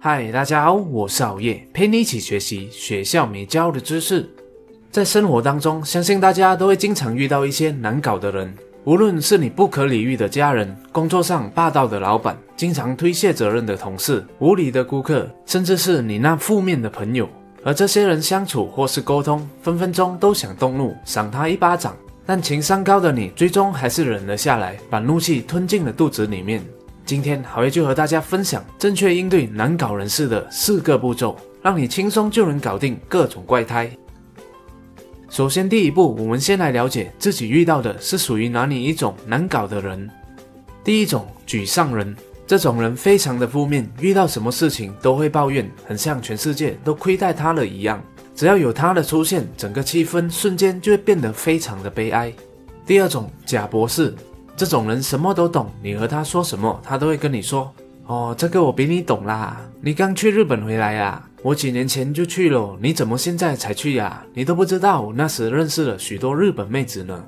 嗨，大家好，我是熬夜，陪你一起学习学校没教的知识。在生活当中，相信大家都会经常遇到一些难搞的人，无论是你不可理喻的家人，工作上霸道的老板，经常推卸责任的同事，无理的顾客，甚至是你那负面的朋友。和这些人相处或是沟通，分分钟都想动怒，赏他一巴掌。但情商高的你，最终还是忍了下来，把怒气吞进了肚子里面。今天，好爷就和大家分享正确应对难搞人士的四个步骤，让你轻松就能搞定各种怪胎。首先，第一步，我们先来了解自己遇到的是属于哪里一种难搞的人。第一种，沮丧人，这种人非常的负面，遇到什么事情都会抱怨，很像全世界都亏待他了一样。只要有他的出现，整个气氛瞬间就会变得非常的悲哀。第二种假博士，这种人什么都懂，你和他说什么，他都会跟你说：“哦，这个我比你懂啦，你刚去日本回来呀，我几年前就去了，你怎么现在才去呀？你都不知道，我那时认识了许多日本妹子呢。”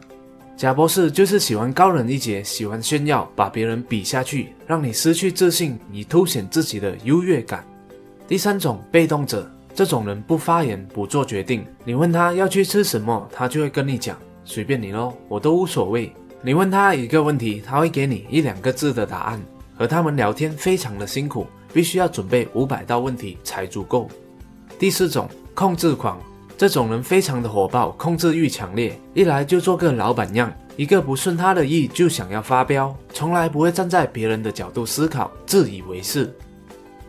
贾博士就是喜欢高人一截，喜欢炫耀，把别人比下去，让你失去自信，以凸显自己的优越感。第三种被动者。这种人不发言，不做决定。你问他要去吃什么，他就会跟你讲，随便你喽，我都无所谓。你问他一个问题，他会给你一两个字的答案。和他们聊天非常的辛苦，必须要准备五百道问题才足够。第四种，控制狂。这种人非常的火爆，控制欲强烈，一来就做个老板样，一个不顺他的意就想要发飙，从来不会站在别人的角度思考，自以为是。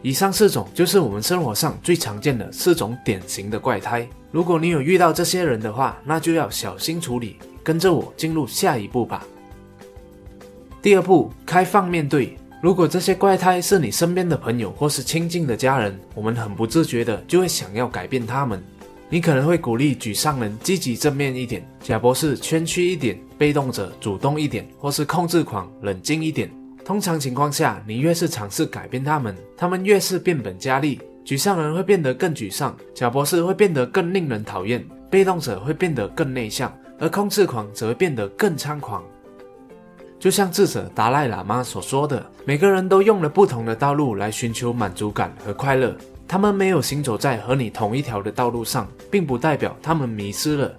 以上四种就是我们生活上最常见的四种典型的怪胎。如果你有遇到这些人的话，那就要小心处理。跟着我进入下一步吧。第二步，开放面对。如果这些怪胎是你身边的朋友或是亲近的家人，我们很不自觉的就会想要改变他们。你可能会鼓励沮丧人积极正面一点，假博士谦虚一点，被动者主动一点，或是控制狂冷静一点。通常情况下，你越是尝试改变他们，他们越是变本加厉。沮丧人会变得更沮丧，假博士会变得更令人讨厌，被动者会变得更内向，而控制狂则变得更猖狂。就像智者达赖喇嘛所说的：“每个人都用了不同的道路来寻求满足感和快乐，他们没有行走在和你同一条的道路上，并不代表他们迷失了。”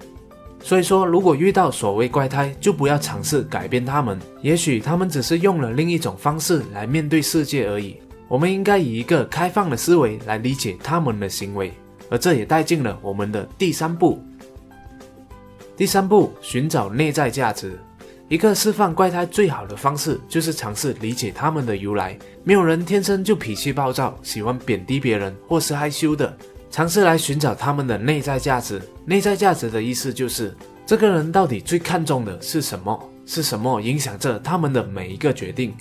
所以说，如果遇到所谓怪胎，就不要尝试改变他们。也许他们只是用了另一种方式来面对世界而已。我们应该以一个开放的思维来理解他们的行为，而这也带进了我们的第三步。第三步，寻找内在价值。一个释放怪胎最好的方式，就是尝试理解他们的由来。没有人天生就脾气暴躁，喜欢贬低别人，或是害羞的。尝试来寻找他们的内在价值。内在价值的意思就是，这个人到底最看重的是什么？是什么影响着他们的每一个决定？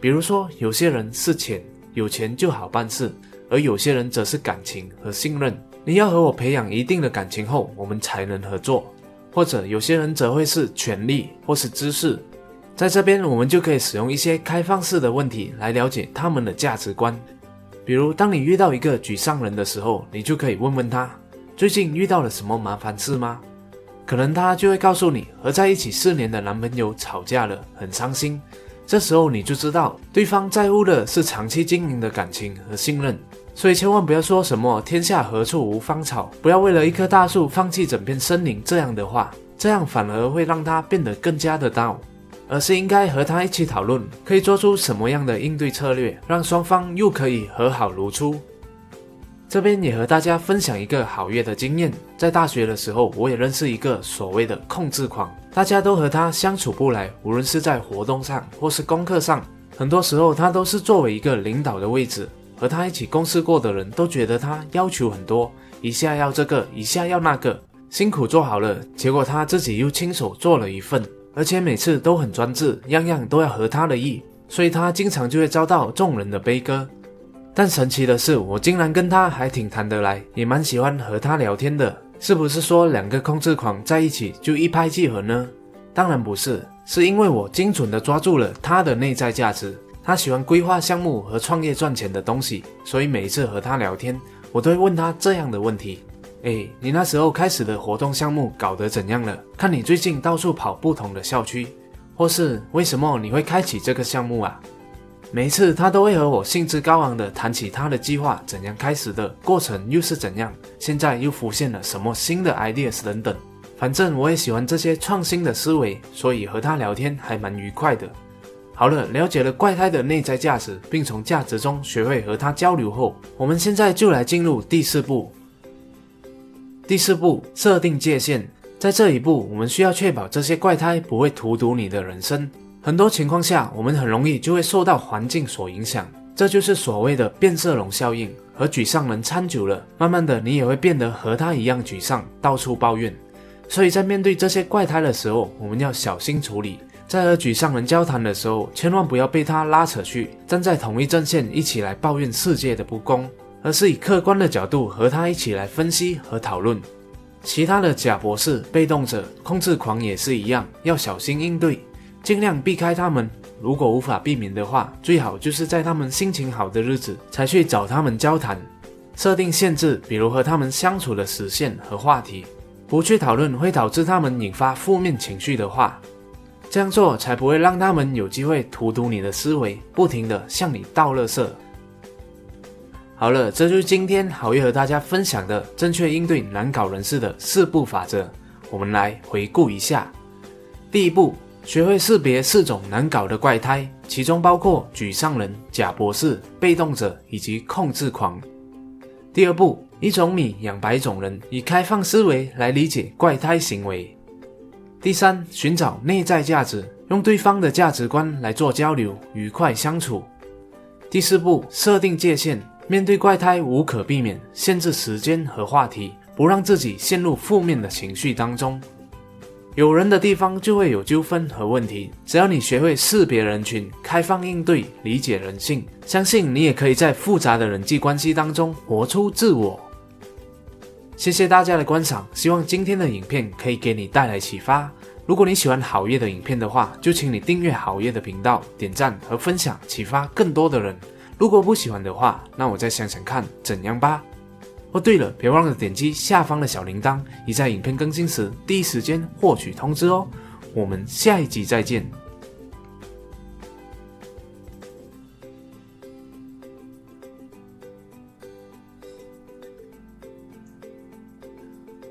比如说，有些人是钱，有钱就好办事；而有些人则是感情和信任。你要和我培养一定的感情后，我们才能合作。或者有些人则会是权力或是知识。在这边，我们就可以使用一些开放式的问题来了解他们的价值观。比如，当你遇到一个沮丧人的时候，你就可以问问他最近遇到了什么麻烦事吗？可能他就会告诉你，和在一起四年的男朋友吵架了，很伤心。这时候你就知道，对方在乎的是长期经营的感情和信任。所以千万不要说什么“天下何处无芳草”，不要为了一棵大树放弃整片森林这样的话，这样反而会让他变得更加的道。而是应该和他一起讨论，可以做出什么样的应对策略，让双方又可以和好如初。这边也和大家分享一个好月的经验，在大学的时候，我也认识一个所谓的控制狂，大家都和他相处不来，无论是在活动上或是功课上，很多时候他都是作为一个领导的位置，和他一起共事过的人都觉得他要求很多，一下要这个，一下要那个，辛苦做好了，结果他自己又亲手做了一份。而且每次都很专制，样样都要合他的意，所以他经常就会遭到众人的悲歌。但神奇的是，我竟然跟他还挺谈得来，也蛮喜欢和他聊天的。是不是说两个控制狂在一起就一拍即合呢？当然不是，是因为我精准的抓住了他的内在价值。他喜欢规划项目和创业赚钱的东西，所以每次和他聊天，我都会问他这样的问题。哎，你那时候开始的活动项目搞得怎样了？看你最近到处跑不同的校区，或是为什么你会开启这个项目啊？每一次他都会和我兴致高昂地谈起他的计划怎样开始的，过程又是怎样，现在又浮现了什么新的 ideas 等等。反正我也喜欢这些创新的思维，所以和他聊天还蛮愉快的。好了，了解了怪胎的内在价值，并从价值中学会和他交流后，我们现在就来进入第四步。第四步，设定界限。在这一步，我们需要确保这些怪胎不会荼毒你的人生。很多情况下，我们很容易就会受到环境所影响，这就是所谓的变色龙效应。和沮丧人掺久了，慢慢的你也会变得和他一样沮丧，到处抱怨。所以在面对这些怪胎的时候，我们要小心处理。在和沮丧人交谈的时候，千万不要被他拉扯去站在同一阵线，一起来抱怨世界的不公，而是以客观的角度和他一起来分析和讨论。其他的假博士、被动者、控制狂也是一样，要小心应对，尽量避开他们。如果无法避免的话，最好就是在他们心情好的日子才去找他们交谈。设定限制，比如和他们相处的时限和话题。不去讨论会导致他们引发负面情绪的话，这样做才不会让他们有机会荼毒你的思维，不停的向你倒垃圾。好了，这就是今天好月和大家分享的正确应对难搞人士的四步法则。我们来回顾一下：第一步，学会识别四种难搞的怪胎，其中包括沮丧人、假博士、被动者以及控制狂。第二步。一种米养百种人，以开放思维来理解怪胎行为。第三，寻找内在价值，用对方的价值观来做交流，愉快相处。第四步，设定界限，面对怪胎无可避免，限制时间和话题，不让自己陷入负面的情绪当中。有人的地方就会有纠纷和问题。只要你学会识别人群，开放应对，理解人性，相信你也可以在复杂的人际关系当中活出自我。谢谢大家的观赏，希望今天的影片可以给你带来启发。如果你喜欢好业的影片的话，就请你订阅好业的频道，点赞和分享，启发更多的人。如果不喜欢的话，那我再想想看怎样吧。哦，对了，别忘了点击下方的小铃铛，以在影片更新时第一时间获取通知哦。我们下一集再见。